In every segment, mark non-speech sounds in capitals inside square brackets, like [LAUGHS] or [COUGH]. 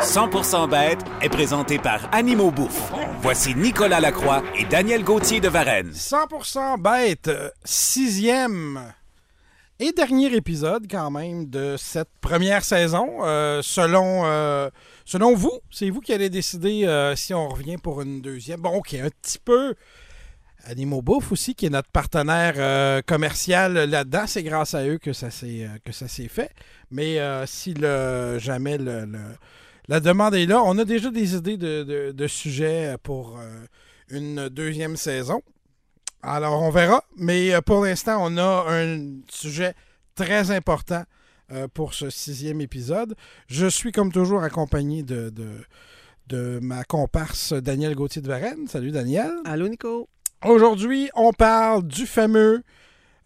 100% bête est présenté par Animaux Bouffe. Voici Nicolas Lacroix et Daniel Gauthier de Varennes. 100% bête, euh, sixième et dernier épisode quand même de cette première saison. Euh, selon, euh, selon vous, c'est vous qui allez décider si on revient pour une deuxième. Bon, OK, un petit peu Animaux Bouffe aussi, qui est notre partenaire commercial là-dedans. C'est grâce à eux que ça s'est que ça s'est fait. Mais si le, jamais le- la demande est là, on a déjà des idées de, de- de sujets pour euh, une deuxième saison. Alors, on verra. Mais euh, pour l'instant, on a un sujet très important euh, pour ce sixième épisode. Je suis, comme toujours, accompagné de, de, de ma comparse Daniel Gauthier de Varennes. Salut, Daniel. Allô, Nico? Aujourd'hui, on parle du fameux,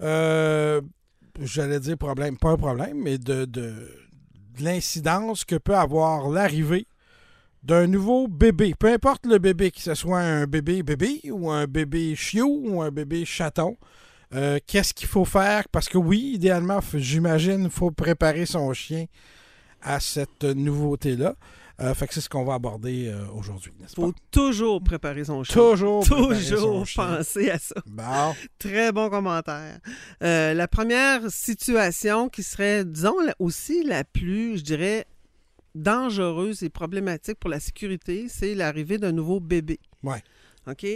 euh, j'allais dire problème, pas un problème, mais de, de, de l'incidence que peut avoir l'arrivée d'un nouveau bébé. Peu importe le bébé, que ce soit un bébé bébé ou un bébé chiot ou un bébé chaton. euh, Qu'est-ce qu'il faut faire? Parce que oui, idéalement, j'imagine, il faut préparer son chien à cette nouveauté-là. Euh, fait que c'est ce qu'on va aborder euh, aujourd'hui, n'est-ce pas? faut toujours préparer son chien. Toujours, son Toujours penser à ça. Bon. [LAUGHS] Très bon commentaire. Euh, la première situation qui serait, disons, aussi la plus, je dirais, dangereuse et problématique pour la sécurité, c'est l'arrivée d'un nouveau bébé. Ouais. OK?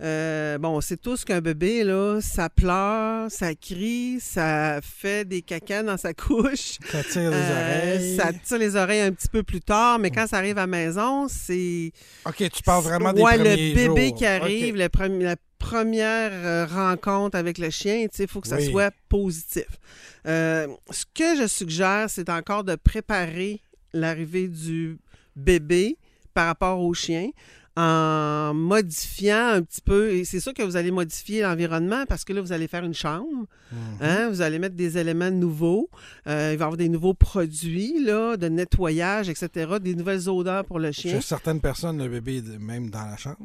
Euh, bon, on sait tous qu'un bébé, là, ça pleure, ça crie, ça fait des cacas dans sa [LAUGHS] couche. Ça tire les Euh, oreilles. ça tire les oreilles un petit peu plus tard, mais quand ça arrive à la maison, c'est OK, tu parles vraiment des ouais, premiers le bébé jours. qui arrive, le la première euh, rencontre avec le chien, il faut que ça Oui. soit positif. Euh, ce que je suggère, c'est encore de préparer l'arrivée du bébé par rapport au chien en modifiant un petit peu, et c'est sûr que vous allez modifier l'environnement parce que là, vous allez faire une chambre, Mhm. hein, vous allez mettre des éléments nouveaux, euh, il va y avoir des nouveaux produits là, de nettoyage, etc., des nouvelles odeurs pour le chien. Chez certaines personnes, le bébé est même dans la chambre.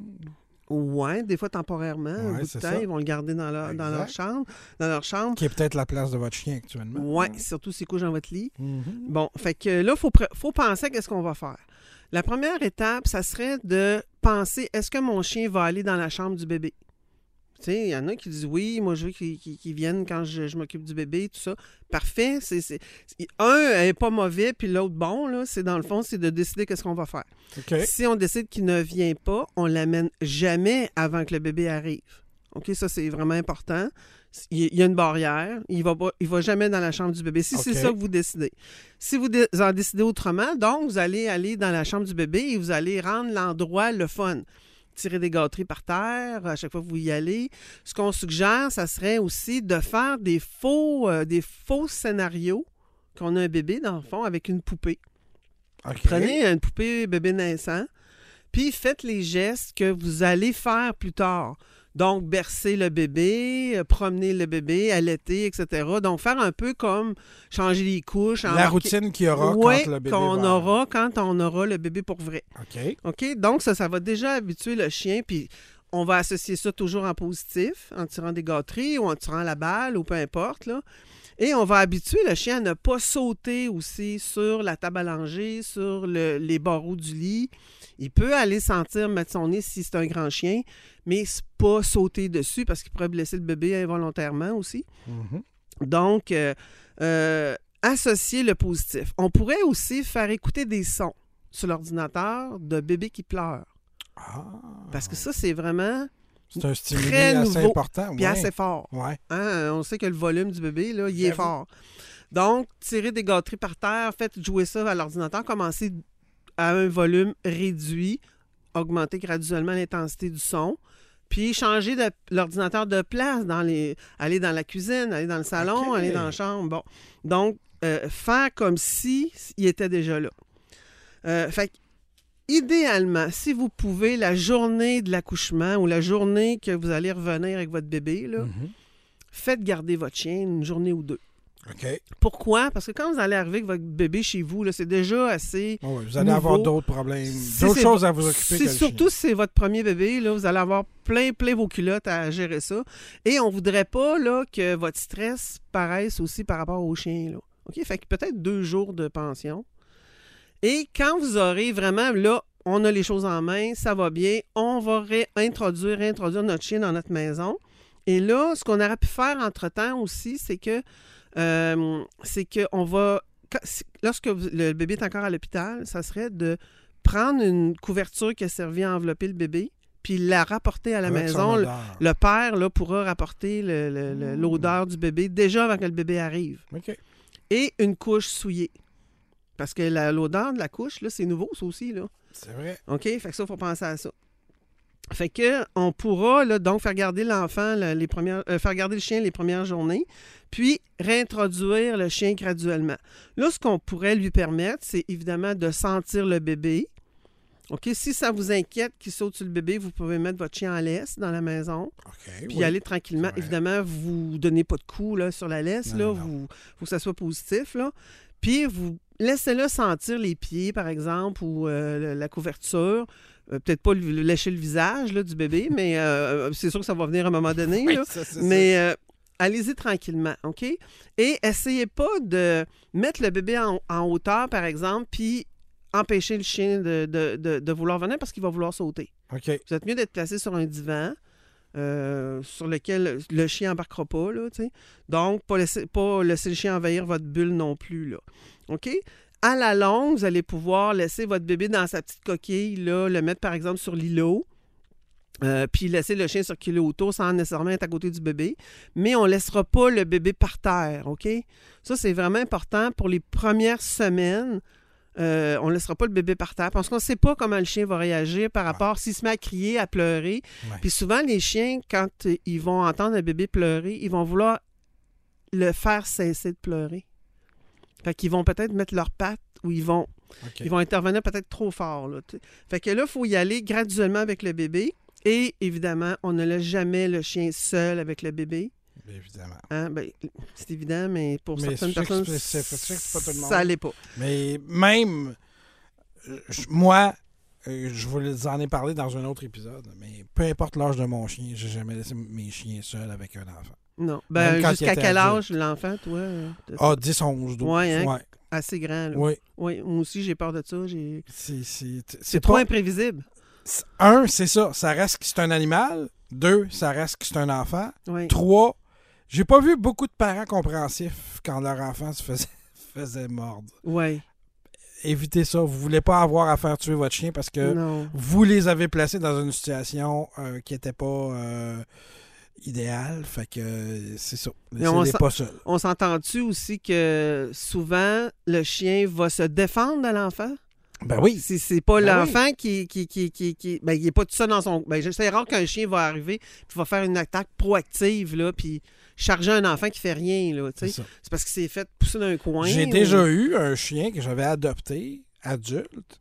Ouais, des fois temporairement, un bout de temps, ça. ils vont le garder dans leur, dans leur Exact. chambre. Dans leur chambre. Qui est peut-être la place de votre chien actuellement. Ouais, surtout s'il couche dans votre lit. Mhm. Bon, fait que là, il faut, faut penser à qu'est-ce qu'on va faire. La première étape, ça serait de penser, est-ce que mon chien va aller dans la chambre du bébé? Il y en a qui disent oui, moi je veux qu'ils viennent quand je, je m'occupe du bébé, tout ça. Parfait. Un est pas mauvais, puis l'autre bon. C'est dans le fond, c'est de décider qu'est-ce qu'on va faire. Si on décide qu'il ne vient pas, on l'amène jamais avant que le bébé arrive. OK, ça c'est vraiment important. Il y a une barrière. Il va pas, il va jamais dans la chambre du bébé. Si c'est ça que vous décidez. Si vous dé- en décidez autrement, donc vous allez aller dans la chambre du bébé et vous allez rendre l'endroit le fun. Tirer des gâteries par terre à chaque fois que vous y allez. Ce qu'on suggère, ça serait aussi de faire des faux, euh, des faux scénarios qu'on a un bébé dans le fond avec une poupée. Prenez une poupée bébé naissant, puis faites les gestes que vous allez faire plus tard. Donc, bercer le bébé, euh, promener le bébé, allaiter, etc. Donc, faire un peu comme changer les couches. La routine qu'il y aura Ouais, quand le bébé qu'on va- aura quand on aura le bébé pour vrai. OK. OK? Donc, ça, ça va déjà habituer le chien, puis on va associer ça toujours en positif, en tirant des gâteries ou en tirant la balle ou peu importe, là. Et on va habituer le chien à ne pas sauter aussi sur la table à langer, sur le- les barreaux du lit. Il peut aller sentir, mettre son nez si c'est un grand chien, mais pas sauter dessus parce qu'il pourrait blesser le bébé involontairement aussi. Mhm. Donc, euh, euh, associer le positif. On pourrait aussi faire écouter des sons sur l'ordinateur de bébés qui pleurent. Ah. Parce que ça, c'est vraiment C'est un stimuli très assez nouveau, important. puis ouais. assez fort. Ouais. Hein, On sait que le volume du bébé, là, il est fort. Donc, tirer des gâteries par terre, faites jouer ça à l'ordinateur, commencez à un volume réduit, augmenter graduellement l'intensité du son, puis changer l'ordinateur de place, dans les, aller dans la cuisine, aller dans le salon, aller dans la chambre. Bon. Donc, euh, faire comme si il était déjà là. Euh, fait que idéalement, si vous pouvez, la journée de l'accouchement ou la journée que vous allez revenir avec votre bébé, là, Mhm. faites garder votre chien une journée ou deux. OK. Pourquoi? Parce que quand vous allez arriver avec votre bébé chez vous, c'est déjà assez... Vous allez Nouveau. avoir d'autres problèmes, Si d'autres choses à vous occuper que le surtout si c'est votre premier bébé, là, vous allez avoir plein, plein vos culottes à gérer ça. Et on voudrait pas là, que votre stress paraisse aussi par rapport au chien. Là. OK? Fait que peut-être deux jours de pension. Et quand vous aurez vraiment, là, on a les choses en main, ça va bien, on va réintroduire, réintroduire notre chien dans notre maison. Et là, ce qu'on aurait pu faire entre-temps aussi, c'est que euh, c'est qu'on va. quand- Lorsque le bébé est encore à l'hôpital, ça serait de prendre une couverture qui a servi à envelopper le bébé, puis la rapporter à la Avec maison. Le, le père là, pourra rapporter le- le- le- Mmh. l'odeur du bébé déjà avant que le bébé arrive. OK. Et une couche souillée. Parce que l'odeur de la couche, là, c'est nouveau, ça aussi. Là. C'est vrai. OK? Fait que ça, il faut penser à ça. Fait que on pourra là, donc faire garder l'enfant les premières euh, faire garder le chien les premières journées, puis réintroduire le chien graduellement. Là, ce qu'on pourrait lui permettre, c'est évidemment de sentir le bébé. OK, si ça vous inquiète qu'il saute sur le bébé, vous pouvez mettre votre chien en laisse dans la maison, OK. puis oui. aller tranquillement. Évidemment, vous donnez pas de coups là, sur la laisse, Non, là, non, non. vous faut que ça soit positif là. Puis vous laissez-le sentir les pieds par exemple ou euh, la couverture. Euh, Peut-être pas lécher le visage là, du bébé, [LAUGHS] mais euh, c'est sûr que ça va venir à un moment donné. Oui, là. ça, c'est Mais euh, allez-y tranquillement, OK? Et essayez pas de mettre le bébé en, en hauteur, par exemple, puis empêcher le chien de, de- de- de vouloir venir parce qu'il va vouloir sauter. ça. OK. Vous êtes mieux d'être placé sur un divan euh, sur lequel le chien embarquera pas, là. Donc, pas laisser, pas le chien envahir votre bulle non plus, là. OK? À la longue, vous allez pouvoir laisser votre bébé dans sa petite coquille, le mettre, par exemple, sur l'îlot. euh, puis laisser le chien circuler autour sans nécessairement être à côté du bébé. Mais on ne laissera pas le bébé par terre, OK? Ça, c'est vraiment important pour les premières semaines. Euh, on ne laissera pas le bébé par terre parce qu'on ne sait pas comment le chien va réagir par rapport s'il se met à crier, à pleurer. Ouais. Puis souvent, les chiens, quand ils vont entendre un bébé pleurer, ils vont vouloir le faire cesser de pleurer. Fait qu'ils vont peut-être mettre leurs pattes ou ils vont, OK. ils vont intervenir peut-être trop fort. Là, fait que là, il faut y aller graduellement avec le bébé. Et évidemment, on ne laisse jamais le chien seul avec le bébé. Évidemment. Hein? Ben, c'est évident, mais pour Mais certaines personnes, que c'est pas tout le monde. ça l'est pas. Mais même, euh, moi, euh, je vous en ai parlé dans un autre épisode, mais peu importe l'âge de mon chien, j'ai jamais laissé mes chiens seuls avec un enfant. Non. Ben, jusqu'à quel âge l'enfant, toi? euh, Ah, 10, 11, 12. Ouais, hein? Ouais. Assez grand. Là. Oui. Oui, moi aussi, j'ai peur de ça. J'ai... C'est, c'est, c'est C'est trop pas- imprévisible. Un, c'est ça. Ça reste que c'est un animal. Deux, ça reste que c'est un enfant. Oui. Trois, j'ai pas vu beaucoup de parents compréhensifs quand leur enfant se faisait, [LAUGHS] faisait mordre. Oui. Évitez ça. Vous voulez pas avoir à faire tuer votre chien parce que Non. vous les avez placés dans une situation euh, qui n'était pas euh, idéale. Fait que c'est ça. Laissez-les pas seuls. On s'entend-tu aussi que souvent, le chien va se défendre de l'enfant? Ben oui. Si c'est pas Ben l'enfant qui, qui, qui, qui, qui- Ben, il n'est pas tout ça dans son. Ben, c'est rare qu'un chien va arriver puis va faire une attaque proactive, là, puis charger un enfant qui fait rien, là, tu C'est. C'est parce qu'il s'est fait pousser dans un coin. J'ai ou- déjà eu un chien que j'avais adopté, adulte.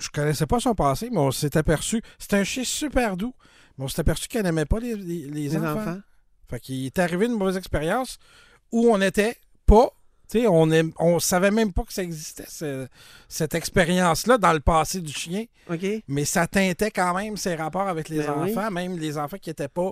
Je connaissais pas son passé, mais on s'est aperçu. C'était un chien super doux, mais on s'est aperçu qu'elle n'aimait pas les, les- les Les enfants. enfants. Fait qu'il est arrivé une mauvaise expérience où on n'était pas. Tu sais, on, on savait même pas que ça existait, ce- cette expérience-là, dans le passé du chien. Mais ça teintait quand même ses rapports avec les Ben oui. enfants, même les enfants qui n'étaient pas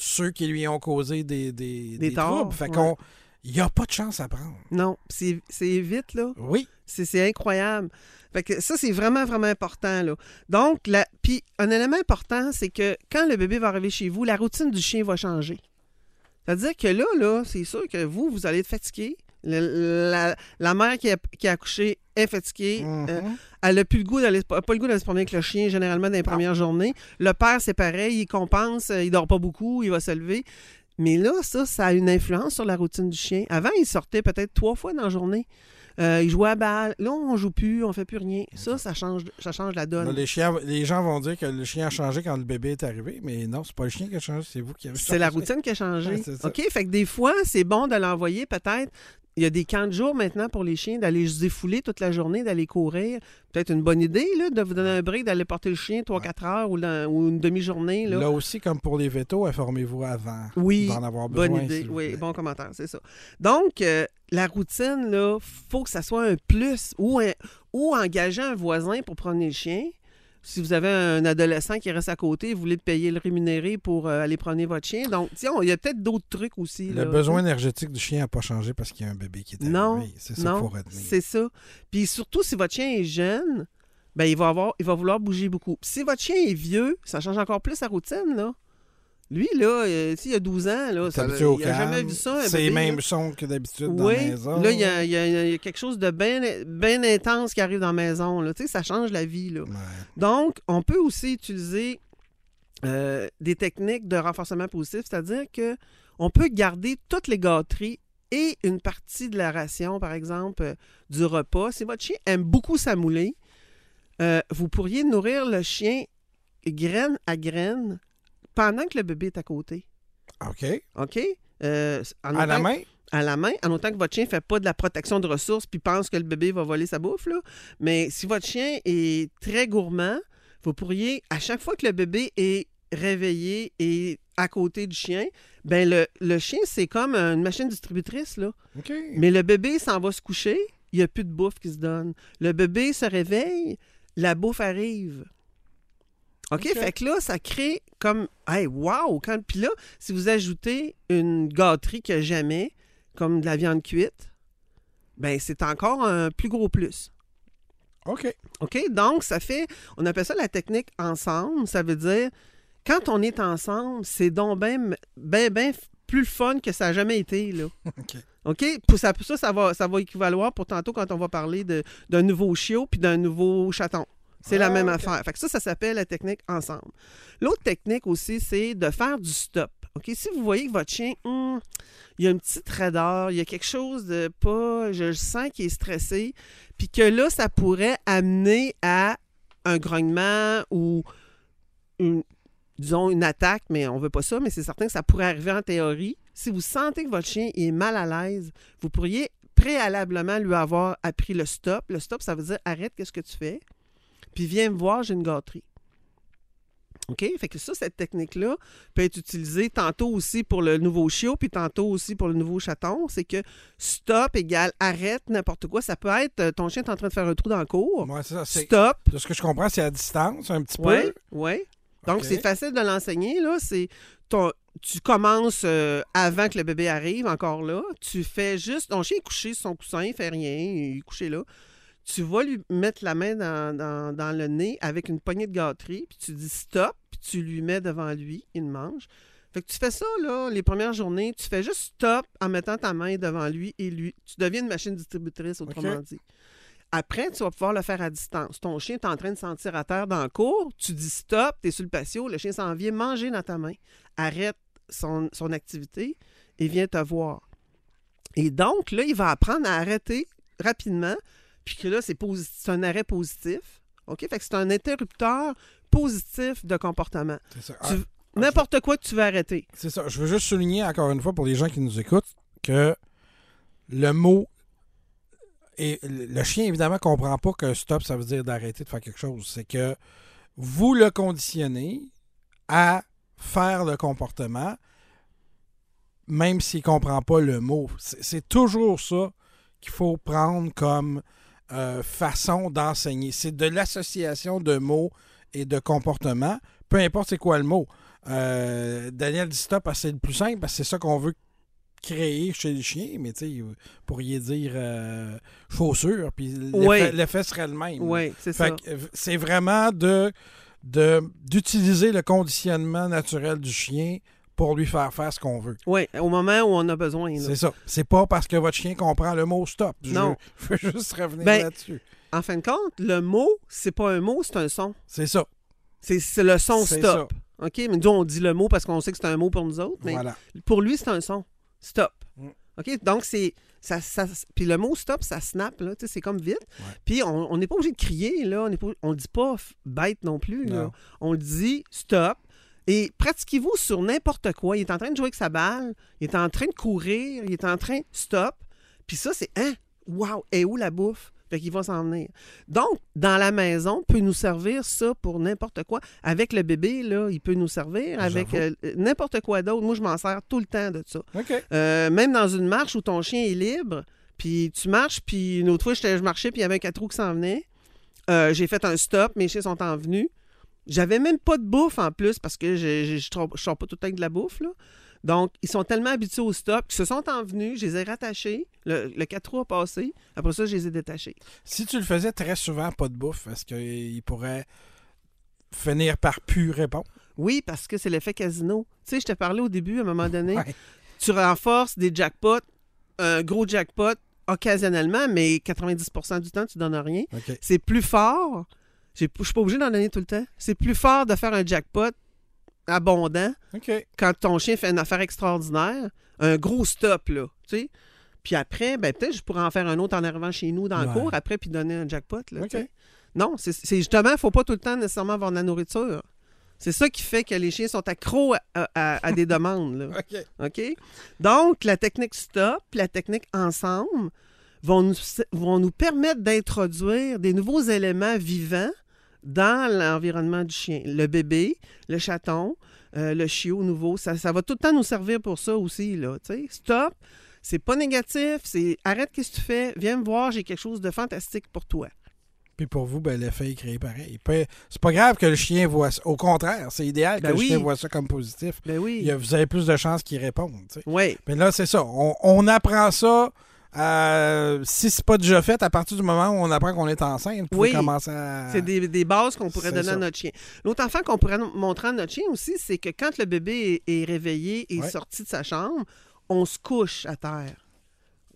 ceux qui lui ont causé des, des, Des des torts, troubles. Fait ouais. qu'on. Il n'y a pas de chance à prendre. Non. C'est c'est vite, là. Oui. C'est incroyable. Fait que ça, c'est vraiment, vraiment important. Là. Donc, la... puis un élément important, c'est que quand le bébé va arriver chez vous, la routine du chien va changer. C'est-à-dire que là, là, c'est sûr que vous, vous allez être fatigué. Le- la, la mère qui a, qui a accouché est fatiguée. Euh, elle n'a plus le goût d'aller pas le goût d'aller se promener avec le chien généralement dans les premières journées. Le père, c'est pareil, il compense, euh, il dort pas beaucoup, il va se lever. Mais là, ça, ça a une influence sur la routine du chien. Avant, il sortait peut-être trois fois dans la journée. Euh, il jouait à balle. Là, on joue plus, on fait plus rien. Ça, ça change, ça change la Là, donne. les, chiens, les gens vont dire que le chien a changé quand le bébé est arrivé, mais non, c'est pas le chien qui a changé, c'est vous qui avez C'est la changé. routine qui a changé. Ouais, c'est ça. OK? Fait que des fois, c'est bon de l'envoyer peut-être il y a des camps de jour maintenant pour les chiens d'aller se défouler toute la journée, d'aller courir. Peut-être une bonne idée là, de vous donner un break, d'aller porter le chien 3-4 heures ou, une demi-journée. Là. Là aussi, comme pour les vétos, informez-vous avant Oui, d'en avoir besoin. Bonne idée, oui, bon commentaire, c'est ça. Donc, euh, la routine, là, faut que ça soit un plus ou, un- ou engager un voisin pour promener le chien. Si vous avez un adolescent qui reste à côté, vous voulez le payer le rémunérer pour euh, aller promener votre chien. Donc, tiens, il y a peut-être d'autres trucs aussi. Le là. besoin énergétique du chien n'a pas changé parce qu'il y a un bébé qui est arrivé. Non, C'est ça qu'il non, faut retenir. c'est ça. Puis surtout, si votre chien est jeune, ben, il, va avoir, il va vouloir bouger beaucoup. Puis si votre chien est vieux, ça change encore plus sa routine, là. Lui, là, euh, s'il a 12 ans, là, ça, il n'a jamais vu ça. C'est les mêmes sons que d'habitude dans Oui, la maison. là, il y a, il y a- il y a quelque chose de bien intense qui arrive dans la maison. Là. Tu sais, ça change la vie. Là. Ouais. Donc, on peut aussi utiliser euh, des techniques de renforcement positif, c'est-à-dire que on peut garder toutes les gâteries et une partie de la ration, par exemple, euh, du repas. Si votre chien aime beaucoup s'amouler, euh, vous pourriez nourrir le chien graine à graine pendant que le bébé est à côté. OK. OK? Euh, en À la main? à la main, en autant que votre chien ne fait pas de la protection de ressources puis pense que le bébé va voler sa bouffe. Là. Mais si votre chien est très gourmand, vous pourriez, à chaque fois que le bébé est réveillé et à côté du chien, ben le, le chien, c'est comme une machine distributrice. Là. OK. Mais le bébé s'en va se coucher, il n'y a plus de bouffe qui se donne. Le bébé se réveille, la bouffe arrive. OK? OK. Fait que là, ça crée comme. Hey, wow! Quand... Puis là, si vous ajoutez une gâterie que jamais, comme de la viande cuite, ben c'est encore un plus gros plus. OK. OK? Donc, ça fait. On appelle ça la technique ensemble. Ça veut dire, quand on est ensemble, c'est donc bien, ben, ben plus fun que ça n'a jamais été, là. [LAUGHS] OK. OK? Pour ça, ça, ça va, ça va équivaloir pour tantôt quand on va parler d'un nouveau chiot puis d'un nouveau chaton. C'est la Ah, même affaire. Fait que ça, ça s'appelle la technique ensemble. L'autre technique aussi, c'est de faire du stop. OK? Si vous voyez que votre chien, hum, il y a un petit raideur, il y a quelque chose de pas, je le sens qu'il est stressé, puis que là, ça pourrait amener à un grognement ou une, disons une attaque, mais on veut pas ça, mais c'est certain que ça pourrait arriver en théorie. Si vous sentez que votre chien est mal à l'aise, vous pourriez préalablement lui avoir appris le stop. Le stop, ça veut dire arrête, qu'est-ce que tu fais? Puis viens me voir, j'ai une gâterie. OK? Fait que ça, cette technique-là peut être utilisée tantôt aussi pour le nouveau chiot, puis tantôt aussi pour le nouveau chaton. C'est que stop égale arrête n'importe quoi. Ça peut être euh, ton chien est en train de faire un trou dans le cours. C'est ça. c'est- Stop. De ce que je comprends, c'est à distance, un petit Oui, peu. oui. Donc, c'est facile de l'enseigner. Là, c'est ton- tu commences euh, avant que le bébé arrive, encore là. Tu fais juste. Ton chien est couché sur son coussin, il fait rien, il est couché là. Tu vas lui mettre la main dans, dans- dans le nez avec une poignée de gâterie, puis tu dis stop, puis tu lui mets devant lui, il mange. Fait que tu fais ça, là, les premières journées, tu fais juste stop en mettant ta main devant lui et lui. Tu deviens une machine distributrice, autrement dit. Après, tu vas pouvoir le faire à distance. Ton chien est en train de sentir à terre dans le cours, tu dis stop, tu es sur le patio, le chien s'en vient manger dans ta main. Arrête son, son activité et vient te voir. Et donc, là, il va apprendre à arrêter rapidement, puis que là, c'est un arrêt positif. OK? Fait que c'est un interrupteur positif de comportement. C'est ça. Tu- Ah, N'importe quoi que tu veux arrêter. C'est ça. Je veux juste souligner encore une fois pour les gens qui nous écoutent que le mot et le chien évidemment comprend pas que stop ça veut dire d'arrêter de faire quelque chose. C'est que vous le conditionnez à faire le comportement même s'il comprend pas le mot. C'est toujours ça qu'il faut prendre comme euh, façon d'enseigner. C'est de l'association de mots et de comportements, peu importe c'est quoi le mot. Euh, Daniel dit stop, parce que c'est le plus simple, parce que c'est ça qu'on veut créer chez les chiens, mais tu sais, vous pourriez dire euh, chaussure, puis l'effet serait le même. Oui, c'est ça. euh, c'est vraiment de de- d'utiliser le conditionnement naturel du chien pour lui faire faire ce qu'on veut. Oui, au moment où on a besoin. C'est ça. C'est pas parce que votre chien comprend le mot stop. Non. [LAUGHS] je veux juste revenir Ben, là-dessus. En fin de compte, le mot, c'est pas un mot, c'est un son. C'est ça. C'est le son stop. OK? Mais nous, on dit le mot parce qu'on sait que c'est un mot pour nous autres, mais Voilà. pour lui, c'est un son. Stop. Mm. OK? Donc, c'est. Ça, ça- puis le mot stop, ça snap, là. C'est comme vite. Ouais. Puis on n'est pas obligé de crier, là. On le dit pas bête non plus, là. Non. On le dit stop. Et pratiquez-vous sur n'importe quoi. Il est en train de jouer avec sa balle, il est en train de courir, il est en train stop. Puis ça, c'est hein, wow, et où la bouffe? Fait qu'il va s'en venir. Donc, dans la maison, peut nous servir ça pour n'importe quoi. Avec le bébé, là, il peut nous servir avec euh, n'importe quoi d'autre. Moi, je m'en sers tout le temps de ça. OK. Euh, même dans une marche où ton chien est libre, puis tu marches, puis une autre fois, je marchais, puis il y avait un quatre roues qui s'en venait. Euh, j'ai fait un stop, mes chiens sont en venue. J'avais même pas de bouffe en plus parce que je je sors pas tout le temps avec de la bouffe. Là. Donc, ils sont tellement habitués au stop qu'ils se sont en venus, je les ai rattachés, le, le 4 roues a passé, après ça, je les ai détachés. Si tu le faisais très souvent, pas de bouffe, est-ce qu'il pourrait finir par plus répondre? Oui, parce que c'est l'effet casino. Tu sais, je t'ai parlé au début, à un moment donné, Ouais. tu renforces des jackpots, un gros jackpot occasionnellement, mais 90% du temps, tu donnes rien. C'est plus fort. Je suis pas obligé d'en donner tout le temps. C'est plus fort de faire un jackpot abondant quand ton chien fait une affaire extraordinaire. Un gros stop, là. Tu sais? Puis après, ben, peut-être je pourrais en faire un autre en arrivant chez nous dans le cours, après, puis donner un jackpot. Là. Non, c'est justement, il ne faut pas tout le temps nécessairement avoir de la nourriture. C'est ça qui fait que les chiens sont accros à, à- à des demandes. Là. [LAUGHS] OK. OK? Donc, la technique stop, la technique ensemble vont nous, vont nous permettre d'introduire des nouveaux éléments vivants dans l'environnement du chien. Le bébé, le chaton, euh, le chiot nouveau, ça, ça va tout le temps nous servir pour ça aussi. Là, tu sais. stop, c'est pas négatif, c'est arrête ce que tu fais, viens me voir, j'ai quelque chose de fantastique pour toi. Puis pour vous, ben, l'effet est créé pareil. C'est pas grave que le chien voit ça. Au contraire, c'est idéal que Ben le chien voit ça comme positif. Ben oui. Il y a- vous avez plus de chances qu'il réponde. Oui. Mais là, c'est ça. On, on apprend ça. Euh, si c'est pas déjà fait, à partir du moment où on apprend qu'on est enceinte, pouvez Oui. commencer à. C'est des, des bases qu'on pourrait donner à notre chien. L'autre enfant qu'on pourrait montrer à notre chien aussi, c'est que quand le bébé est, est réveillé et Ouais. sorti de sa chambre, on se couche à terre.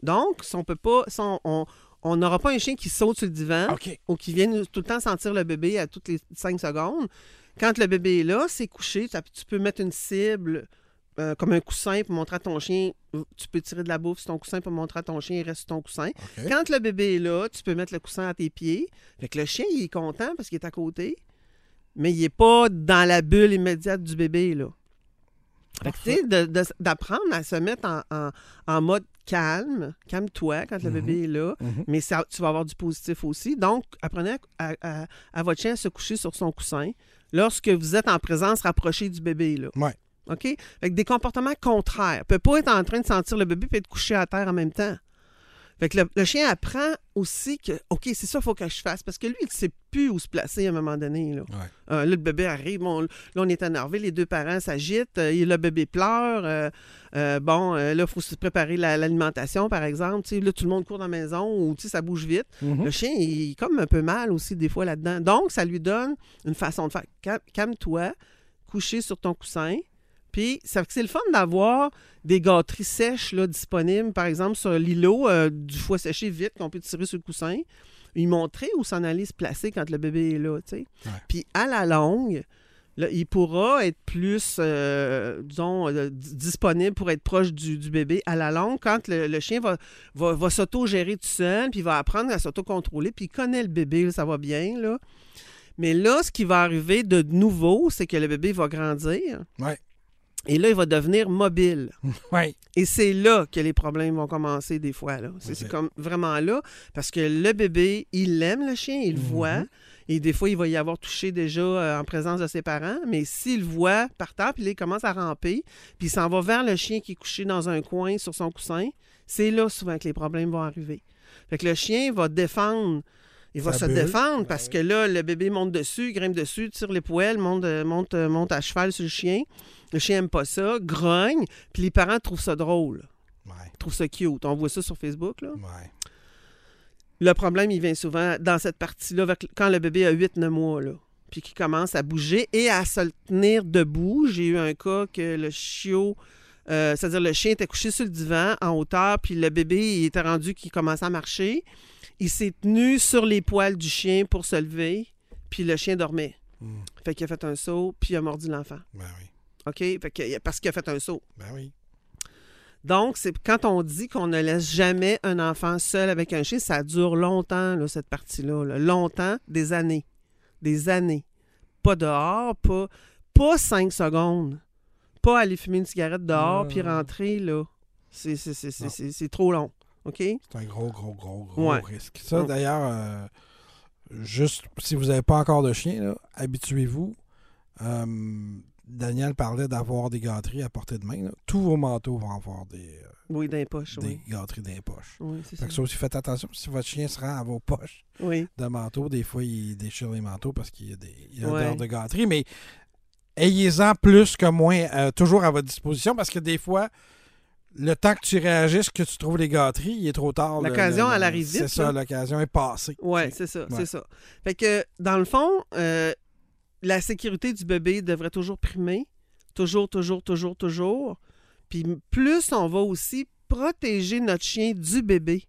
Donc, si on peut pas, si on- on on n'aura pas un chien qui saute sur le divan ou qui vient tout le temps sentir le bébé à toutes les 5 secondes. Quand le bébé est là, c'est couché, tu peux mettre une cible euh, comme un coussin pour montrer à ton chien. Tu peux tirer de la bouffe sur ton coussin pour montrer à ton chien, il reste sur ton coussin. Quand le bébé est là, tu peux mettre le coussin à tes pieds. Fait que le chien, il est content parce qu'il est à côté, mais il n'est pas dans la bulle immédiate du bébé, là. Fait que, tu sais, d'apprendre à se mettre en, en- en mode calme, calme-toi quand le Mhm. bébé est là, Mhm. mais ça, tu vas avoir du positif aussi. Donc, apprenez à, à- à votre chien à se coucher sur son coussin lorsque vous êtes en présence rapprochée du bébé, là. Ouais. OK? Fait que des comportements contraires. ne peut pas être en train de sentir le bébé et être couché à terre en même temps. Fait que le, le chien apprend aussi que, OK, c'est ça qu'il faut que je fasse. Parce que lui, il ne sait plus où se placer à un moment donné. Là, Ouais. Euh, là le bébé arrive. bon, là, on est énervé. Les deux parents s'agitent. euh, et le bébé pleure. euh, bon, là, il faut se préparer la- l'alimentation, par exemple. Là, tout le monde court dans la maison ou ça bouge vite. Mhm. Le chien, il est comme un peu mal aussi, des fois, là-dedans. Donc, ça lui donne une façon de faire. Cal- Calme-toi, coucher sur ton coussin. Puis, ça fait que c'est le fun d'avoir des gâteries sèches là, disponibles, par exemple, sur l'îlot, euh, du foie séché vite qu'on peut tirer sur le coussin. Lui montrer où s'en aller se placer quand le bébé est là, tu sais. Ouais. Puis, à la longue, là, il pourra être plus, euh, disons, euh, disponible pour être proche du, du bébé à la longue quand le, le chien va, va, va s'auto-gérer tout seul, puis il va apprendre à s'auto-contrôler, puis il connaît le bébé, là, ça va bien, là. Mais là, ce qui va arriver de nouveau, c'est que le bébé va grandir. Ouais. Et là, il va devenir mobile. [LAUGHS] Ouais. Et c'est là que les problèmes vont commencer des fois. C'est, comme vraiment là, parce que le bébé, il aime le chien, il le Mhm. voit. Et des fois, il va y avoir touché déjà euh, en présence de ses parents. Mais s'il le voit par terre, puis là, il commence à ramper, puis il s'en va vers le chien qui est couché dans un coin sur son coussin, c'est là souvent que les problèmes vont arriver. Fait que le chien va défendre. Il va se bulle. défendre parce oui. que là, le bébé monte dessus, grimpe dessus, tire les poêles, monte, monte, monte à cheval sur le chien. Le chien aime pas ça, grogne, puis les parents trouvent ça drôle Ouais. trouve ça cute. On voit ça sur Facebook. Là. Ouais. Le problème, il vient souvent dans cette partie-là, quand le bébé a 8-9 mois, là, puis qu'il commence à bouger et à se tenir debout. J'ai eu un cas que le chiot, euh, c'est-à-dire le chien était couché sur le divan en hauteur, puis le bébé il était rendu qu'il commençait à marcher. Il s'est tenu sur les poils du chien pour se lever, puis le chien dormait. Mm. Fait qu'il a fait un saut, puis il a mordu l'enfant. Ben oui. OK? Fait que- parce qu'il a fait un saut. Ben oui. Donc, c'est quand on dit qu'on ne laisse jamais un enfant seul avec un chien, ça dure longtemps, là, cette partie-là. là. Longtemps, des années. Des années. Pas dehors, pas, pas cinq secondes. Pas aller fumer une cigarette dehors puis non. rentrer, là. C'est, trop long. OK? C'est un gros, gros, gros, gros Ouais. risque. Ça, Donc- d'ailleurs, euh, juste si vous n'avez pas encore de chien, là, habituez-vous. Euh, Daniel parlait d'avoir des gâteries à portée de main. là. Tous vos manteaux vont avoir des, euh, Oui, dans les poches, des oui. gâteries dans les poches. Oui, c'est Fait ça. que ça aussi, faites attention. Si votre chien se rend à vos poches Oui, de manteaux, des fois, il déchire les manteaux parce qu'il y a des il y a Ouais. odeur de gâterie. Mais ayez-en plus que moins euh, toujours à votre disposition parce que des fois, le temps que tu réagisses, que tu trouves les gâteries, il est trop tard. L'occasion, le- arrive vite, C'est ça, l'occasion est passée. ouais, C'est- c'est ça, ouais. c'est ça. Fait que, dans le fond, euh, la sécurité du bébé devrait toujours primer. Toujours, toujours, toujours, toujours. Puis plus on va aussi protéger notre chien du bébé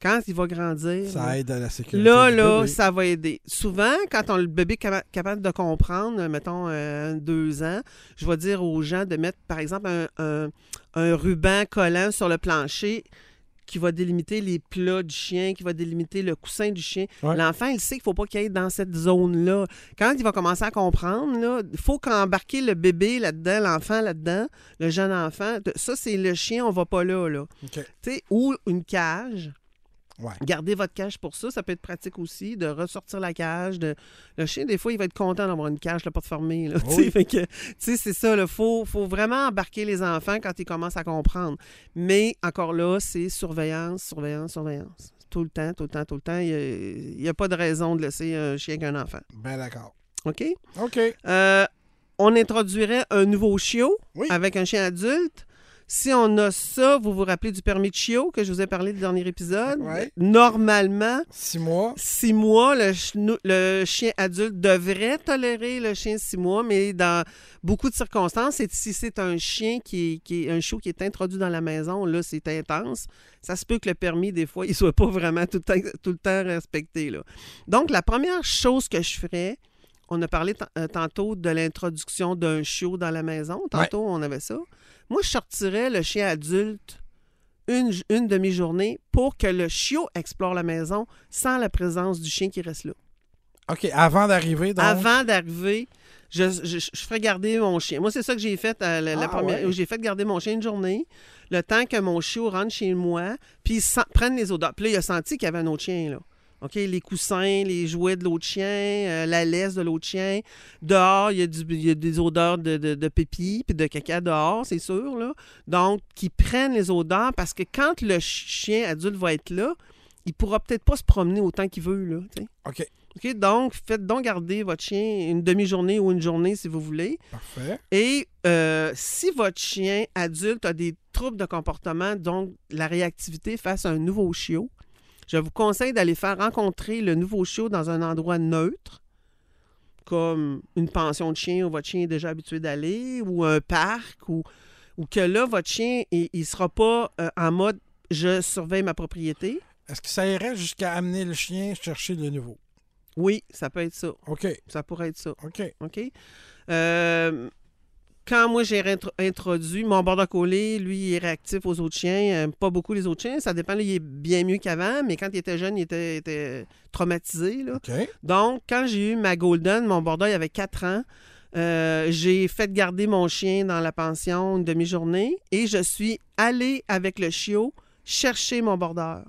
quand il va grandir. là. Ça aide à la sécurité. Là, du là, bébé. ça va aider. Souvent, quand on, le bébé est capa- capable de comprendre, mettons euh, deux ans, je vais dire aux gens de mettre, par exemple, un, un- un ruban collant sur le plancher qui va délimiter les plats du chien, qui va délimiter le coussin du chien. Ouais. L'enfant, il sait qu'il ne faut pas qu'il aille dans cette zone-là. Quand il va commencer à comprendre, là, il faut qu'embarquer le bébé là-dedans, l'enfant là-dedans, le jeune enfant. Ça, c'est le chien, on va pas là. là. Ou une cage. Ouais. Gardez votre cage pour ça. Ça peut être pratique aussi, de ressortir la cage. De... Le chien, des fois, il va être content d'avoir une cage, fermée. Là. [LAUGHS] Oui. Fait que, tu sais, c'est ça. Il faut, faut vraiment embarquer les enfants quand ils commencent à comprendre. Mais encore là, c'est surveillance, surveillance, surveillance. Tout le temps, tout le temps, tout le temps. Il n'y a, pas de raison de laisser un chien qu'un enfant. Ben d'accord. OK? OK. Euh, on introduirait un nouveau chiot Oui. avec un chien adulte. Si on a ça, vous vous rappelez du permis de chiot que je vous ai parlé du dernier épisode? Ouais. Normalement, Six mois. six mois, le, chien adulte devrait tolérer le chien six mois, mais dans beaucoup de circonstances, et si c'est un chien qui est, qui est un chiot qui est introduit dans la maison, là, c'est intense. Ça se peut que le permis, des fois, [LAUGHS] il soit pas vraiment tout le temps, tout le temps respecté. Là. Donc, la première chose que je ferais, on a parlé euh, tantôt de l'introduction d'un chiot dans la maison. Tantôt, on avait ça. Moi, je sortirais le chien adulte une, une demi-journée pour que le chiot explore la maison sans la présence du chien qui reste là. OK. Avant d'arriver, donc? Avant d'arriver, je, je, je ferais garder mon chien. Moi, c'est ça que j'ai fait euh, la, la Ah, première. ouais. J'ai fait garder mon chien une journée, le temps que mon chiot rentre chez moi, puis il sent- prenne les odeurs. Puis là, il a senti qu'il y avait un autre chien, là. OK, les coussins, les jouets de l'autre chien, euh, la laisse de l'autre chien. Dehors, il y a, du- il y a des odeurs de, de, de pépi puis de caca dehors, c'est sûr. Là. Donc, qu'ils prennent les odeurs parce que quand le chien adulte va être là, il pourra peut-être pas se promener autant qu'il veut. Là. OK. OK, donc, faites donc garder votre chien une demi-journée ou une journée si vous voulez. Parfait. Et euh, si votre chien adulte a des troubles de comportement, donc la réactivité face à un nouveau chiot, je vous conseille d'aller faire rencontrer le nouveau chiot dans un endroit neutre, comme une pension de chien où votre chien est déjà habitué d'aller, ou un parc, ou, ou que là, votre chien, il ne sera pas euh, en mode je surveille ma propriété. Est-ce que ça irait jusqu'à amener le chien chercher le nouveau? Oui, ça peut être ça. OK. Ça pourrait être ça. OK. OK? Euh, quand moi j'ai introduit mon border collie, lui, il est réactif aux autres chiens. euh, pas beaucoup les autres chiens. Ça dépend, là, il est bien mieux qu'avant, mais quand il était jeune, il était, était traumatisé. là. Donc, quand j'ai eu ma Golden, mon border, il avait 4 ans, euh, j'ai fait garder mon chien dans la pension une demi-journée et je suis allée avec le chiot chercher mon border.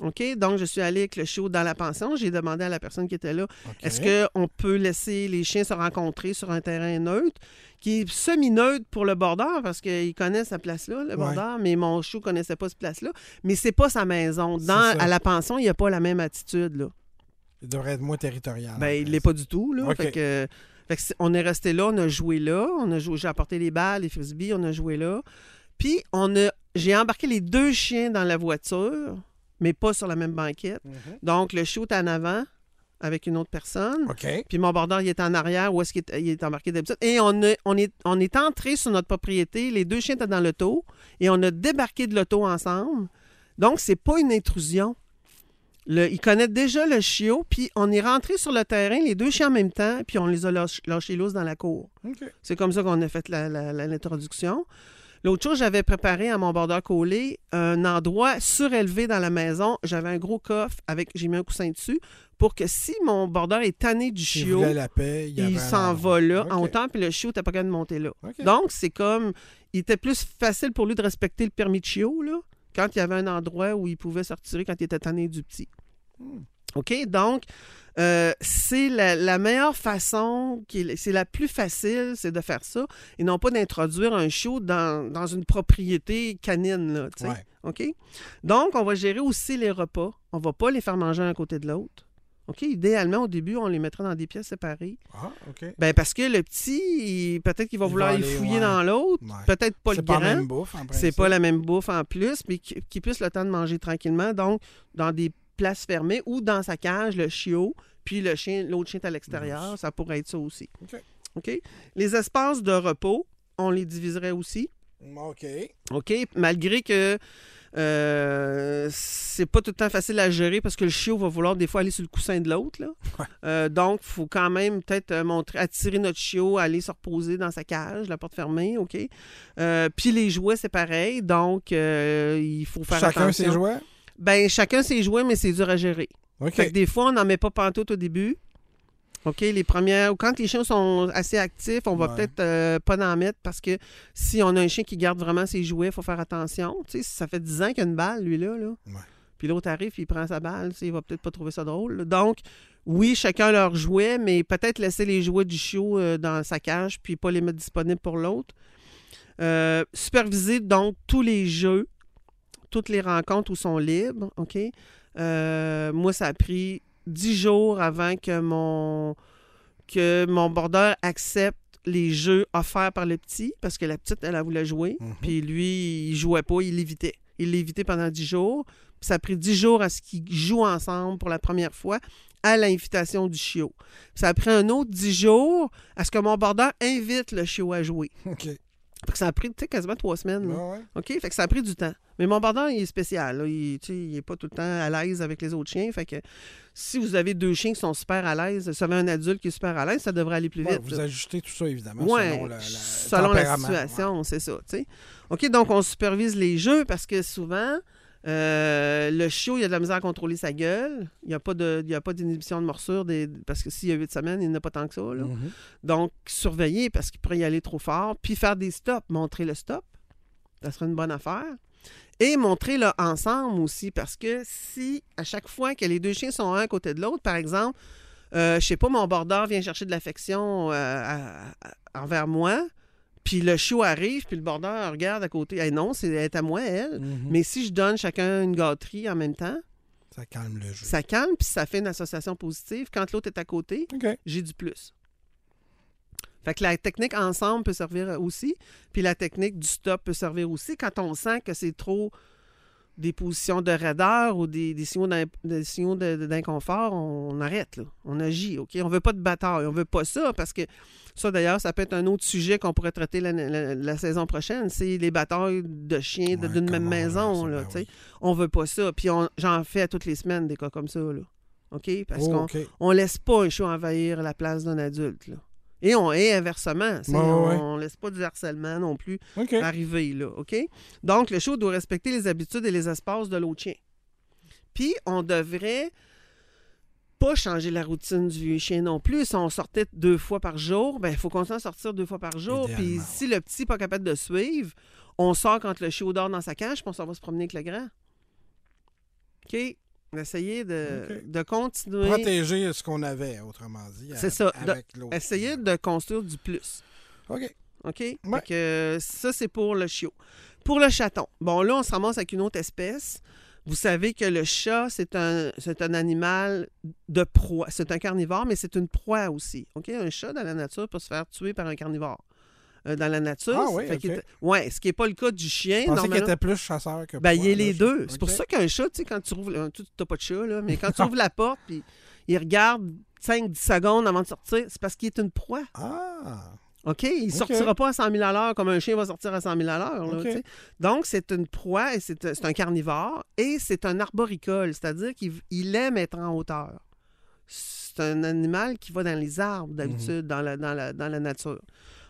OK? Donc, je suis allée avec le chiot dans la pension. J'ai demandé à la personne qui était là est-ce qu'on peut laisser les chiens se rencontrer sur un terrain neutre, qui est semi-neutre pour le bordeur, parce qu'il connaît sa place-là, le Ouais. bordeur, mais mon chou ne connaissait pas cette place-là. Mais c'est pas sa maison. Dans, à la pension, il n'y a pas la même attitude. Là. Il devrait être moins territorial. Ben, en il l'est pas du tout. Là. Fait que, fait que c'est- on est resté là, on a joué là, on a joué, j'ai apporté les balles, les frisbees, on a joué là. Puis on a, j'ai embarqué les deux chiens dans la voiture, mais pas sur la même banquette. Mhm. Donc le chiot est en avant avec une autre personne. Puis mon border, il est en arrière, où est-ce qu'il est, embarqué d'habitude. Et on, a- on, est, on est entré sur notre propriété, les deux chiens étaient dans l'auto, et on a débarqué de l'auto ensemble. Donc, c'est pas une intrusion. Le- il connaît déjà le chiot, puis on est rentré sur le terrain, les deux chiens en même temps, puis on les a lâch- lâchés lousses dans la cour. C'est comme ça qu'on a fait la- la- la- l'introduction. L'autre chose, j'avais préparé à mon border collé un endroit surélevé dans la maison. J'avais un gros coffre avec, j'ai mis un coussin dessus pour que si mon border est tanné du chiot, la paix, il, un s'en va là en hauteur, puis le chiot n'était pas capable de monter là. Donc, c'est comme, il était plus facile pour lui de respecter le permis de chiot, là, quand il y avait un endroit où il pouvait se retirer quand il était tanné du petit. Hmm. OK? Donc, euh, c'est la, la meilleure façon, c'est la plus facile, c'est de faire ça, et non pas d'introduire un chiot dans, dans une propriété canine, là. Ouais. OK? Donc, on va gérer aussi les repas. On va pas les faire manger un à côté de l'autre. OK? Idéalement, au début, on les mettrait dans des pièces séparées. Ah, OK. Ben parce que le petit, peut-être qu'il va Il vouloir y fouiller ouais. dans l'autre. Ouais. Peut-être pas le C'est pas grand. la même bouffe, en C'est pas la même bouffe en plus, mais qui- qu'il puisse le temps de manger tranquillement. Donc, dans des places fermées ou dans sa cage, le chiot, puis le chien, l'autre chien est à l'extérieur. Ça pourrait être ça aussi. OK. OK? Les espaces de repos, on les diviserait aussi. OK. OK? Malgré que euh, c'est pas tout le temps facile à gérer parce que le chiot va vouloir des fois aller sur le coussin de l'autre. Ouais. Euh, donc, il faut quand même peut-être euh, montrer, attirer notre chiot à aller se reposer dans sa cage, la porte fermée. OK? Euh, Puis les jouets, c'est pareil. Donc, il faut faire Chacun attention. ses jouets? Ben, chacun ses jouets, mais c'est dur à gérer. Fait que des fois, on n'en met pas pantoute au début. OK, les premières. ou Quand les chiens sont assez actifs, on va Ouais. peut-être euh, pas en mettre parce que si on a un chien qui garde vraiment ses jouets, il faut faire attention. Tu sais, ça fait 10 ans qu'il y a une balle, lui-là. Là. Ouais. Puis l'autre arrive, il prend sa balle, tu sais, il va peut-être pas trouver ça drôle. là. Donc, oui, chacun leur jouet, mais peut-être laisser les jouets du chiot euh, dans sa cage puis pas les mettre disponibles pour l'autre. Euh, superviser donc tous les jeux, toutes les rencontres où sont libres, OK? Euh, moi, ça a pris dix jours avant que mon, que mon border accepte les jeux offerts par le petit, parce que la petite, elle, elle voulait jouer, Mhm. puis lui, il jouait pas, il l'évitait. Il l'évitait pendant dix jours. Puis ça a pris dix jours à ce qu'ils jouent ensemble pour la première fois à l'invitation du chiot. Puis ça a pris un autre dix jours à ce que mon border invite le chiot à jouer. [LAUGHS] OK. Fait que ça a pris tu sais, quasiment trois semaines. là. Ouais, ouais. OK? Fait que ça a pris du temps. Mais mon border, il est spécial. là. Il, tu sais, il est pas tout le temps à l'aise avec les autres chiens. Fait que si vous avez deux chiens qui sont super à l'aise, si vous avez un adulte qui est super à l'aise, ça devrait aller plus Ouais, vite. vous là. ajustez tout ça, évidemment, Ouais, selon, la, la- selon la situation, c'est ça. OK, donc on supervise les jeux parce que souvent, euh, le chiot, il a de la misère à contrôler sa gueule. Il n'y a pas de- il y a pas d'inhibition de morsure des- parce que s'il y a huit semaines, il n'a pas tant que ça. là. Mhm. Donc, surveiller parce qu'il pourrait y aller trop fort, puis faire des stops, montrer le stop. Ça serait une bonne affaire. Et montrer le ensemble aussi, parce que si à chaque fois que les deux chiens sont un à côté de l'autre, par exemple, euh, je sais pas, mon border vient chercher de l'affection euh, envers moi, puis le chiot arrive, puis le border regarde à côté. Eh non, c'est elle est à moi, elle. Mhm. Mais si je donne chacun une gâterie en même temps, Ça calme le jeu. ça calme, puis ça fait une association positive. Quand l'autre est à côté, j'ai du plus. Fait que la technique ensemble peut servir aussi, puis la technique du stop peut servir aussi quand on sent que c'est trop des positions de raideur ou des, des signaux d'inconfort, on, on arrête, là. on agit, OK? On veut pas de bataille, on veut pas ça, parce que ça, d'ailleurs, ça peut être un autre sujet qu'on pourrait traiter la, la- la saison prochaine, c'est les batailles de chiens Ouais, d'une même maison, gère ça, là, ben sais. oui. On veut pas ça, puis j'en fais à toutes les semaines des cas comme ça, là. OK? Parce Oh, qu'on OK. on laisse pas un chiot envahir la place d'un adulte. Là. Et on est inversement. ouais. On laisse pas du harcèlement non plus arriver. Là, OK? Donc, le chiot doit respecter les habitudes et les espaces de l'autre chien. Puis, on devrait pas changer la routine du vieux chien non plus. Si on sortait deux fois par jour, ben il faut continuer à sortir deux fois par jour. Puis si le petit n'est pas capable de suivre, on sort quand le chiot dort dans sa cage, puis on s'en va se promener avec le grand. OK? Essayez de, de continuer. Protéger ce qu'on avait, autrement dit. C'est ça, de- Avec. Essayez de construire du plus. OK. OK? Ouais. Que, ça, c'est pour le chiot. Pour le chaton, bon, là, on se ramasse avec une autre espèce. Vous savez que le chat, c'est un, c'est un animal de proie. C'est un carnivore, mais c'est une proie aussi. OK? Un chat dans la nature peut se faire tuer par un carnivore. Euh, dans la nature. Ah oui, Fait est- ouais, ce qui n'est pas le cas du chien. Je pensais qu'il était plus chasseur que Ben, il a les deux. C'est pour ça qu'un chat, tu sais, quand tu ouvres. Tu n'as pas de chat, là, mais quand tu [LAUGHS] ouvres la porte, puis il regarde 5-10 secondes avant de sortir, c'est parce qu'il est une proie. Ah! OK? Il ne sortira pas à 100 000 à l'heure comme un chien va sortir à 100 000 à l'heure. là. Donc, c'est une proie, et c'est un carnivore et c'est un arboricole, c'est-à-dire qu'il il aime être en hauteur. C'est un animal qui va dans les arbres d'habitude, dans, la, dans, la, dans la nature.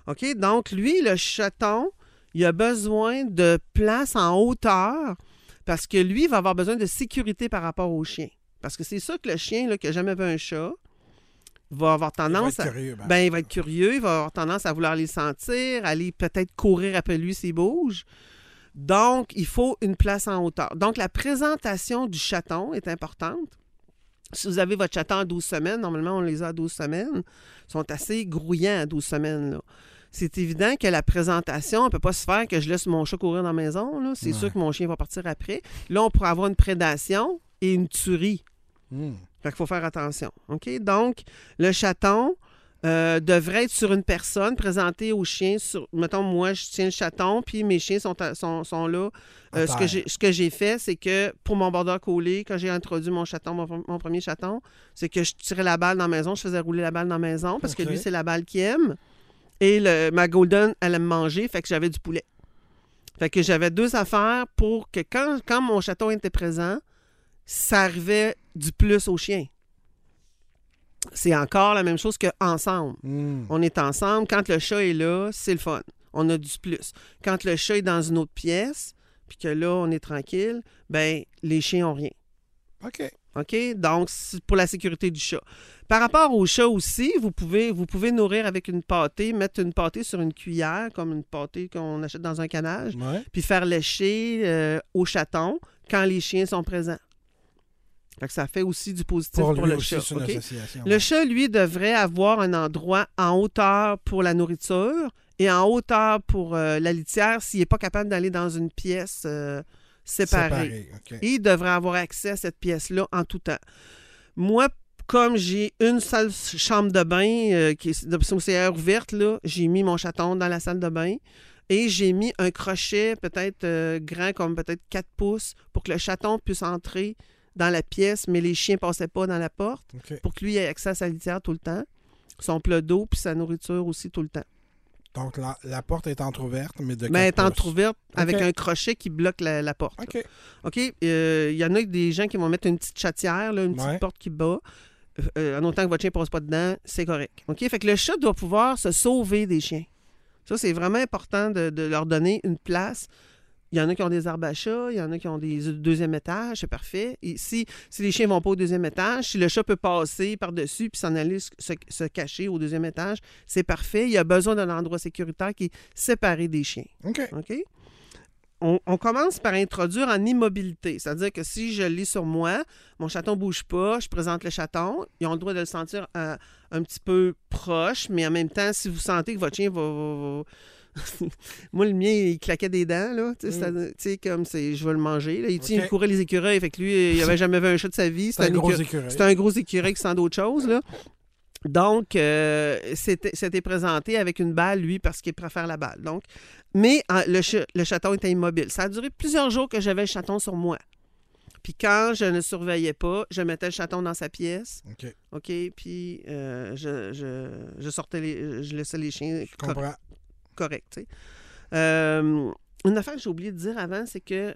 OK? Donc, lui, le chaton, il a besoin de place en hauteur parce que lui, il va avoir besoin de sécurité par rapport au chien. Parce que c'est ça que le chien là, qui n'a jamais vu un chat va avoir Il va tendance être à. curieux, ben. Ben, il va être curieux, il va avoir tendance à vouloir les sentir, aller peut-être courir après lui s'il bouge. Donc, il faut une place en hauteur. Donc, la présentation du chaton est importante. Si vous avez votre chaton à 12 semaines, normalement, on les a à 12 semaines, ils sont assez grouillants à 12 semaines. là. C'est évident que la présentation ne peut pas se faire que je laisse mon chat courir dans la maison. C'est Ouais. sûr que mon chien va partir après. Là, on pourrait avoir une prédation et une tuerie. Hmm. Fait qu'il faut faire attention. OK? Donc, le chaton euh, devrait être sur une personne, présenté au chien. Sur, mettons, moi, je tiens le chaton, puis mes chiens sont, à- sont, sont là. Euh, ce que j'ai- ce que j'ai fait, c'est que pour mon border collé, quand j'ai introduit mon chaton, mon, mon premier chaton, c'est que je tirais la balle dans la maison, je faisais rouler la balle dans la maison, parce que lui, c'est la balle qu'il aime. Et le, ma Golden, elle aime manger, fait que j'avais du poulet. Fait que j'avais deux affaires pour que quand, quand mon chaton était présent, ça arrivait du plus au chien. C'est encore la même chose qu'ensemble. Hmm. On est ensemble. Quand le chat est là, c'est le fun. On a du plus. Quand le chat est dans une autre pièce, puis que là, on est tranquille, ben les chiens ont rien. OK. OK? Donc, c'est pour la sécurité du chat. Par rapport au chat aussi, vous pouvez, vous pouvez nourrir avec une pâtée, mettre une pâtée sur une cuillère, comme une pâtée qu'on achète dans un canage, Ouais. puis faire lécher euh, au chaton quand les chiens sont présents. Fait que ça fait aussi du positif Pour le chat. Le chat, lui, devrait avoir un endroit en hauteur pour la nourriture et en hauteur pour euh, la litière s'il n'est pas capable d'aller dans une pièce euh, séparée. Séparé, OK. Et il devrait avoir accès à cette pièce-là en tout temps. Moi, comme j'ai une seule chambre de bain euh, qui est d'obscur ouverte, là, j'ai mis mon chaton dans la salle de bain et j'ai mis un crochet peut-être grand comme peut-être 4 pouces pour que le chaton puisse entrer dans la pièce, mais les chiens ne passaient pas dans la porte pour que lui ait accès à sa litière tout le temps, son plat d'eau puis sa nourriture aussi tout le temps. Donc, la, la porte est entrouverte, mais de Mais elle est entrouverte avec OK. un crochet qui bloque la, la porte. là. OK. OK? euh, Il y en a des gens qui vont mettre une petite chatière, là, une petite porte qui bat. Euh, euh, en autant que votre chien ne passe pas dedans, c'est correct. OK? Fait que le chat doit pouvoir se sauver des chiens. Ça, c'est vraiment important de, de leur donner une place. Il y en a qui ont des arbres à chat, il y en a qui ont des deuxième étage, c'est parfait. Et si, si les chiens ne vont pas au deuxième étage, si le chat peut passer par-dessus puis s'en aller se, cacher au deuxième étage, c'est parfait. Il y a besoin d'un endroit sécuritaire qui est séparé des chiens. OK. OK? On, on commence par introduire en immobilité. C'est-à-dire que si je lis sur moi, mon chaton ne bouge pas, je présente le chaton, ils ont le droit de le sentir euh, un petit peu proche, mais en même temps, si vous sentez que votre chien va. va- va- [LAUGHS] Moi, le mien, il claquait des dents, là. Tu sais, sais, comme c'est je vais le manger. Là. Il, Mm. Courait les écureuils, fait que lui, il avait jamais vu un chat de sa vie. C'est un un gros écureuil qui sent d'autres choses, là. Donc, euh, c'était c'était présenté avec une balle, lui, parce qu'il préfère la balle. Donc, mais euh, le, ch- le chaton était immobile. Ça a duré plusieurs jours que j'avais le chaton sur moi. Puis quand je ne surveillais pas, je mettais le chaton dans sa pièce, OK. OK? Puis euh, je, je, je sortais les, je laissais les chiens Je comprends. Correct. Euh, une affaire que j'ai oublié de dire avant, c'est que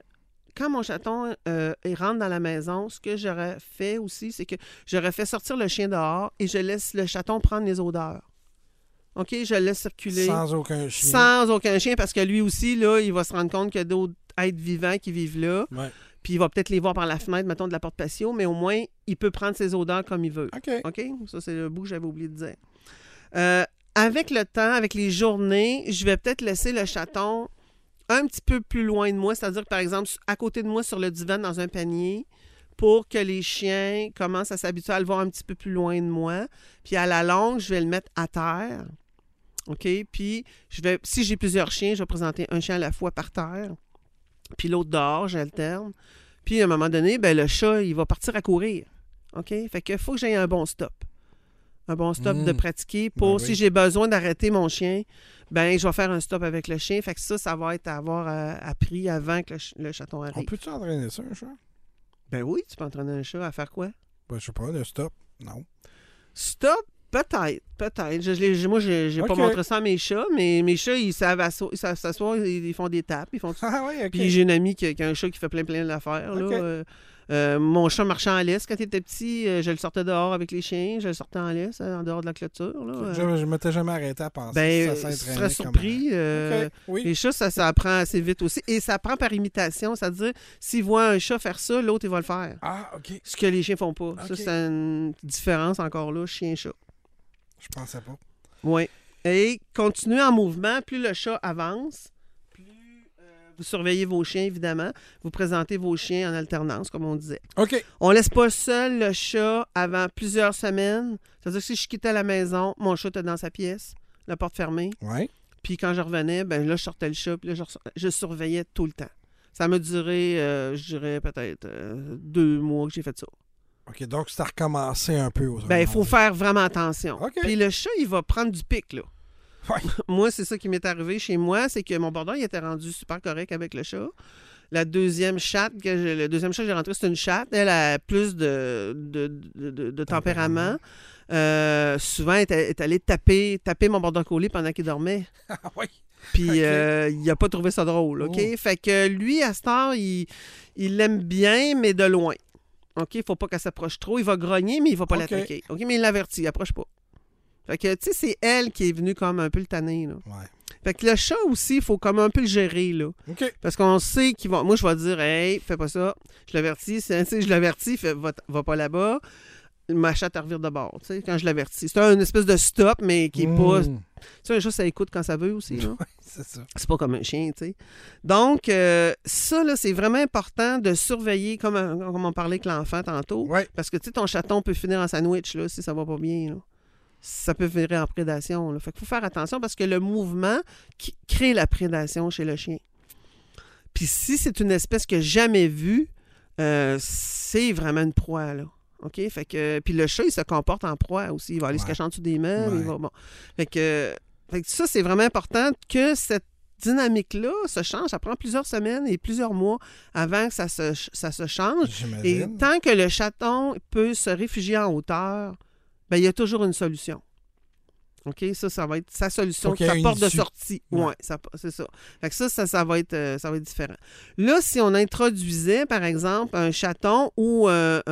quand mon chaton euh, il rentre dans la maison, ce que j'aurais fait aussi, c'est que j'aurais fait sortir le chien dehors et je laisse le chaton prendre les odeurs. OK? Je le laisse circuler Sans aucun chien. sans aucun chien parce que lui aussi, là, il va se rendre compte qu'il y a d'autres êtres vivants qui vivent là. Ouais. Puis il va peut-être les voir par la fenêtre, mettons, de la porte patio, mais au moins, il peut prendre ses odeurs comme il veut. OK. OK? Ça, c'est le bout que j'avais oublié de dire. Euh, avec le temps, avec les journées, je vais peut-être laisser le chaton un petit peu plus loin de moi, c'est-à-dire, par exemple, à côté de moi sur le divan dans un panier, pour que les chiens commencent à s'habituer à le voir un petit peu plus loin de moi. Puis à la longue, je vais le mettre à terre. OK? Puis, je vais, si j'ai plusieurs chiens, je vais présenter un chien à la fois par terre, puis l'autre dehors, j'alterne. Puis, à un moment donné, ben, le chat, il va partir à courir. OK? Fait qu'il faut que j'aie un bon stop. Un bon stop Mm. de pratiquer pour, Ben oui. si j'ai besoin d'arrêter mon chien, ben je vais faire un stop avec le chien. Fait que ça, ça va être à avoir euh, appris avant que le, ch- le chaton On arrive. peut-tu entraîner ça, un chat? Ben oui, tu peux entraîner un chat à faire quoi? Ben, je sais pas, le stop. Non. Stop? Peut-être, peut-être. Je, je moi, j'ai j'ai pas montré ça à mes chats, mais mes chats, ils savent s'asseoir, ils, ils font des tapes, ils font tout Ah oui, OK. Puis j'ai une amie qui, qui a un chat qui fait plein plein d'affaires. là. Ok. Euh, euh, mon chat marchait en laisse quand il était petit. euh, je le sortais dehors avec les chiens. Je le sortais en laisse, euh, en dehors de la clôture. Là. Euh, Je, je m'étais jamais arrêté à penser. ben, ça s'entraînait serais surpris. euh. Oui. Les chats, ça, ça apprend assez vite aussi. Et ça apprend par imitation. C'est-à-dire, s'ils voient un chat faire ça, l'autre, il va le faire. Ah, OK. Ce que les chiens font pas. Ça, c'est une différence encore là, chien-chat. Je pensais pas. Oui. Et continuer en mouvement, plus le chat avance, euh, Vous surveillez vos chiens, évidemment. Vous présentez vos chiens en alternance, comme on disait. OK. On laisse pas seul le chat avant plusieurs semaines. C'est-à-dire que si je quittais la maison, mon chat était dans sa pièce, la porte fermée. Ouais. Puis quand je revenais, ben là, je sortais le chat, puis là, je, je surveillais tout le temps. Ça m'a duré, euh, je dirais, peut-être euh, deux mois que j'ai fait ça. OK, donc c'est à recommencer un peu. Ben, il faut faire vraiment attention. OK. Puis le chat, il va prendre du pic, là. Ouais. [LAUGHS] moi, c'est ça qui m'est arrivé chez moi, c'est que mon border, il était rendu super correct avec le chat. La deuxième chatte, que j'ai- le deuxième chat que j'ai rentré, c'est une chatte. Elle a plus de, de, de- de- de tempérament. Euh, souvent, elle est, allée taper, taper mon border collie pendant qu'il dormait. [LAUGHS] Ah oui. Puis euh, il a pas trouvé ça drôle, OK? Oh. Fait que lui, à cette heure, il l'aime bien, mais de loin. OK? Il faut pas qu'elle s'approche trop. Il va grogner, mais il va pas l'attaquer. OK? Mais il l'avertit, il approche pas. Fait que, tu sais, c'est elle qui est venue comme un peu le tanner, là. Ouais. Fait que le chat aussi, il faut comme un peu le gérer, là. OK. Parce qu'on sait qu'il va... Moi, je vais dire, hey, fais pas ça. Je l'avertis. Si tu sais, je l'avertis, fais, va, va pas là-bas. Ma chatte, revire de bord, tu sais, quand je l'avertis. C'est un espèce de stop, mais qui est pas... Tu Mmh. sais, un chat, ça écoute quand ça veut aussi, là. [LAUGHS] C'est ça. C'est pas comme un chien, tu sais. Donc, euh, ça, là, c'est vraiment important de surveiller, comme, comme on parlait avec l'enfant tantôt. Ouais. Parce que, tu sais, ton chaton peut finir en sandwich, là, si ça va pas bien, là. Ça peut virer en prédation, là. Fait qu'il faut faire attention parce que le mouvement qui crée la prédation chez le chien. Puis si c'est une espèce que jamais vue, euh, c'est vraiment une proie, là. OK? Fait que... Puis le chat, il se comporte en proie aussi. Il va aller se cacher en dessous des il va- bon. Fait que... Fait que ça, c'est vraiment important que cette dynamique-là se change. Ça prend plusieurs semaines et plusieurs mois avant que ça se, ça se change. Et tant que le chaton peut se réfugier en hauteur, ben, il y a toujours une solution. OK? Ça, ça va être sa solution, sa porte de sortie. Ouais. Oui, c'est ça. Fait que ça, ça, ça va être, euh, ça va être différent. Là, si on introduisait, par exemple, un chaton ou euh,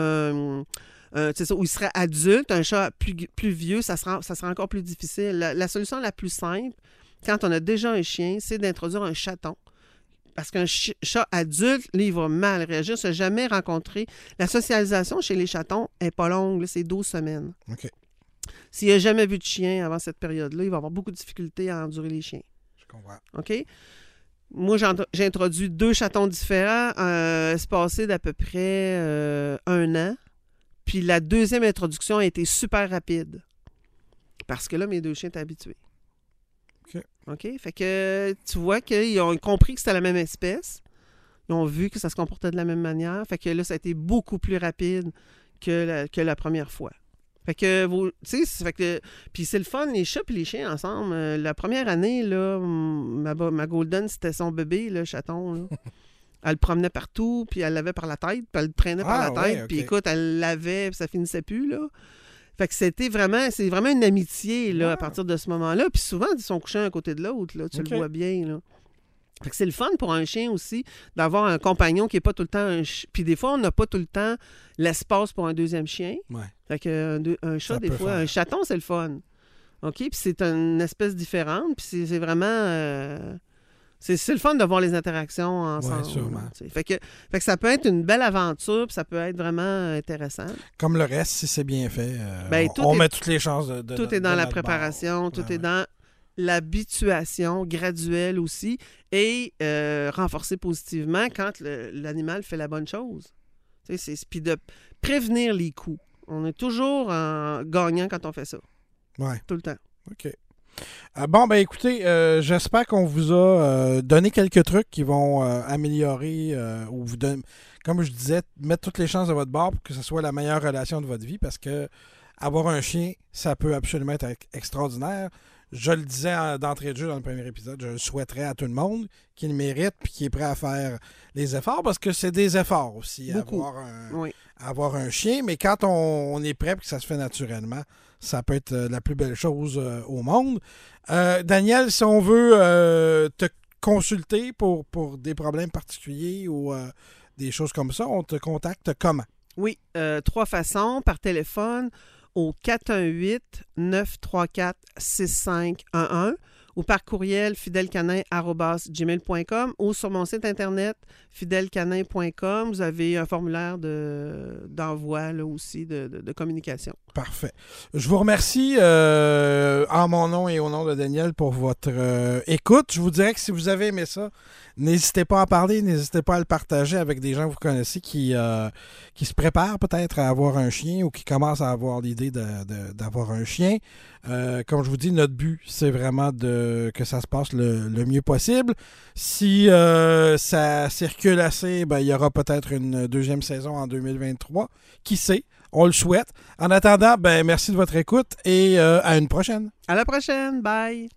ça, où il serait adulte, un chat plus, plus vieux, ça sera, ça sera encore plus difficile. La, la solution la plus simple, quand on a déjà un chien, c'est d'introduire un chaton. Parce qu'un chat adulte, là, il va mal réagir. Se jamais rencontré. La socialisation chez les chatons est pas longue, c'est 12 semaines. OK. S'il n'a jamais vu de chien avant cette période-là, il va avoir beaucoup de difficultés à endurer les chiens. Je comprends. OK? Moi, j'ai introduit deux chatons différents, euh, espacés d'à peu près euh, un an. Puis la deuxième introduction a été super rapide. Parce que là, mes deux chiens étaient habitués. OK? Fait que tu vois qu'ils ont compris que c'était la même espèce. Ils ont vu que ça se comportait de la même manière. Fait que là, ça a été beaucoup plus rapide que la, que la première fois. Fait que, vos- tu sais, c'est- fait que, puis c'est le fun, les chats et les chiens ensemble. Euh, la première année, là, ma, Golden, c'était son bébé, le chaton, là. [LAUGHS] Elle le promenait partout, puis elle l'avait par la tête, puis elle le traînait par Ah, la tête, ouais, puis écoute, elle l'avait, puis ça finissait plus, là. Fait que c'était vraiment, c'est vraiment une amitié, là, à partir de ce moment-là. Puis souvent, ils sont couchés un côté de l'autre, là, tu le vois bien, là. Fait que c'est le fun pour un chien aussi d'avoir un compagnon qui n'est pas tout le temps un ch- Puis des fois, on n'a pas tout le temps l'espace pour un deuxième chien. Ouais. Fait que un, deux- un chat, Ça des fois, faire. un chaton, c'est le fun. OK? Puis c'est une espèce différente. Puis c'est- c'est vraiment. euh, c'est le fun de voir les interactions ensemble. sûrement. Fait que, fait que ça peut être une belle aventure, puis ça peut être vraiment intéressant. Comme le reste, si c'est bien fait, euh, Ben, on, tout on est- met toutes les chances de. de- tout est dans la bord. préparation, tout Ouais, est ouais. dans l'habituation graduelle aussi et euh, renforcer positivement quand l'animal fait la bonne chose. Puis de prévenir les coups. On est toujours en gagnant quand on fait ça, Ouais. tout le temps. OK. Euh, bon, ben écoutez, euh, j'espère qu'on vous a euh, donné quelques trucs qui vont euh, améliorer ou vous donner, comme je disais, mettre toutes les chances de votre bord pour que ce soit la meilleure relation de votre vie parce que avoir un chien, ça peut absolument être ex- extraordinaire. Je le disais en- d'entrée de jeu dans le premier épisode, je le souhaiterais à tout le monde qui le mérite puis qui est prêt à faire les efforts parce que c'est des efforts aussi Beaucoup. avoir un, Oui. avoir un chien, mais quand on, on est prêt et que ça se fait naturellement, ça peut être euh, la plus belle chose euh, au monde. Euh, Daniel, si on veut te consulter pour, pour des problèmes particuliers ou des choses comme ça, on te contacte comment? Oui, trois façons, par téléphone au 418-934-6511 ou par courriel fidèlecanin.gmail.com ou sur mon site internet fidèlecanin.com. Vous avez un formulaire de- d'envoi là aussi de, de- communication. Parfait. Je vous remercie euh, en mon nom et au nom de Daniel pour votre euh, écoute. Je vous dirais que si vous avez aimé ça, n'hésitez pas à parler, n'hésitez pas à le partager avec des gens que vous connaissez qui, euh, qui se préparent peut-être à avoir un chien ou qui commencent à avoir l'idée d'avoir un chien. Euh, comme je vous dis, notre but, c'est vraiment de que ça se passe le, mieux possible. Si euh, ça circule assez, ben, il y aura peut-être une deuxième saison en 2023. Qui sait? On le souhaite. En attendant, ben, merci de votre écoute et euh, à une prochaine. À la prochaine. Bye.